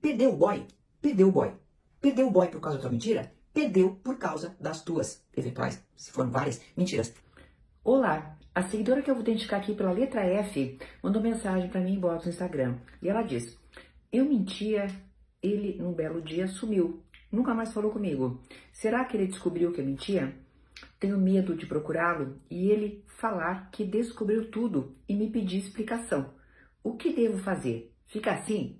Perdeu o boy, perdeu o boy. Perdeu o boy por causa da tua mentira? Perdeu por causa das tuas eventuais, se foram várias, mentiras. Olá, a seguidora que eu vou identificar aqui pela letra F mandou mensagem para mim em no Instagram e ela diz: Eu mentia, ele num belo dia sumiu, nunca mais falou comigo. Será que ele descobriu que eu mentia? Tenho medo de procurá-lo e ele falar que descobriu tudo e me pedir explicação. O que devo fazer? Fica assim?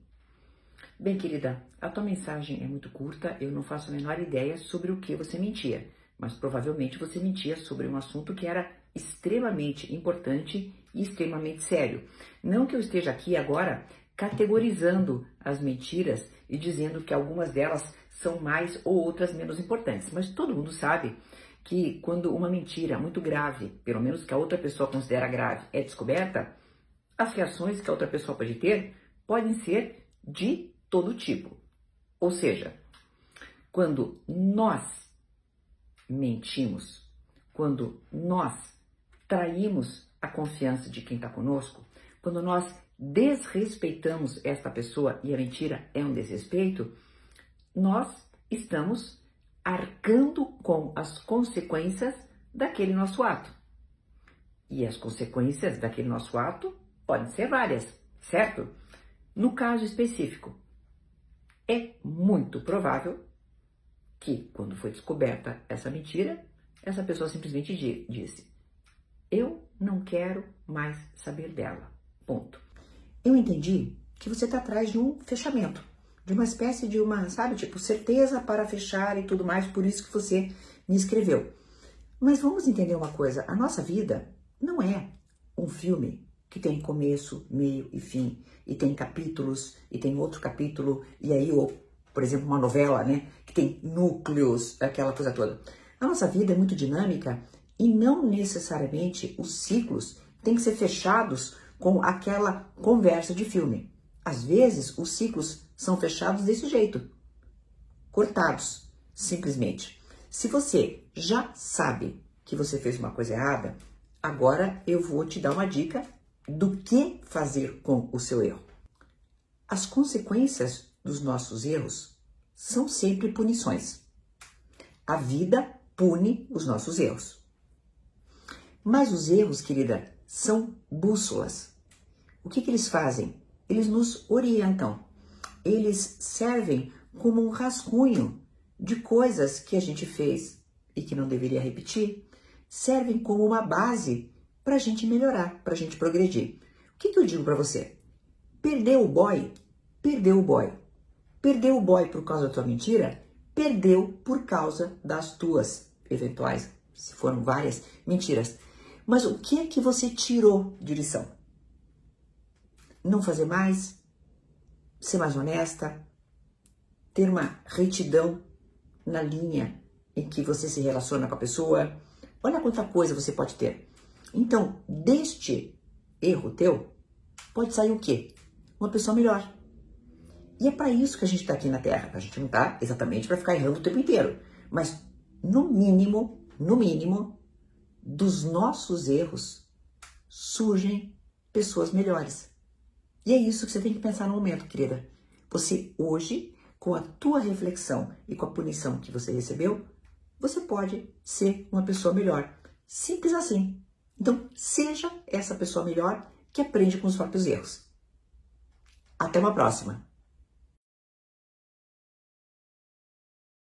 Bem, querida, a tua mensagem é muito curta, eu não faço a menor ideia sobre o que você mentia, mas provavelmente você mentia sobre um assunto que era extremamente importante e extremamente sério. Não que eu esteja aqui agora categorizando as mentiras e dizendo que algumas delas são mais ou outras menos importantes, mas todo mundo sabe que quando uma mentira muito grave, pelo menos que a outra pessoa considera grave, é descoberta, as reações que a outra pessoa pode ter podem ser de todo tipo. Ou seja, quando nós mentimos, quando nós traímos a confiança de quem está conosco, quando nós desrespeitamos esta pessoa e a mentira é um desrespeito, nós estamos arcando com as consequências daquele nosso ato. E as consequências daquele nosso ato podem ser várias, certo? No caso específico, é muito provável que, quando foi descoberta essa mentira, essa pessoa simplesmente disse: Eu não quero mais saber dela. Ponto. Eu entendi que você está atrás de um fechamento, de uma espécie de uma, sabe, tipo, certeza para fechar e tudo mais, por isso que você me escreveu. Mas vamos entender uma coisa: a nossa vida não é um filme que tem começo, meio e fim, e tem capítulos, e tem outro capítulo, e aí, ou, por exemplo, uma novela, né, que tem núcleos, aquela coisa toda. A nossa vida é muito dinâmica e não necessariamente os ciclos têm que ser fechados com aquela conversa de filme. Às vezes, os ciclos são fechados desse jeito, cortados, simplesmente. Se você já sabe que você fez uma coisa errada, agora eu vou te dar uma dica do que fazer com o seu erro. As consequências dos nossos erros são sempre punições. A vida pune os nossos erros. Mas os erros, querida, são bússolas. O que, que eles fazem? Eles nos orientam. Eles servem como um rascunho de coisas que a gente fez e que não deveria repetir. Servem como uma base para a gente melhorar, para a gente progredir. O que, que eu digo para você? Perdeu o boy? Perdeu o boy. Perdeu o boy por causa da tua mentira? Perdeu por causa das tuas eventuais, se foram várias, mentiras. Mas o que é que você tirou de lição? Não fazer mais? Ser mais honesta? Ter uma retidão na linha em que você se relaciona com a pessoa? Olha quanta coisa você pode ter. Então, deste erro teu, pode sair o quê? Uma pessoa melhor. E é para isso que a gente está aqui na Terra. A gente não está exatamente para ficar errando o tempo inteiro. Mas, no mínimo, no mínimo, dos nossos erros surgem pessoas melhores. E é isso que você tem que pensar no momento, querida. Você hoje, com a tua reflexão e com a punição que você recebeu, você pode ser uma pessoa melhor. Simples assim. Então, seja essa pessoa melhor que aprende com os próprios erros. Até uma próxima!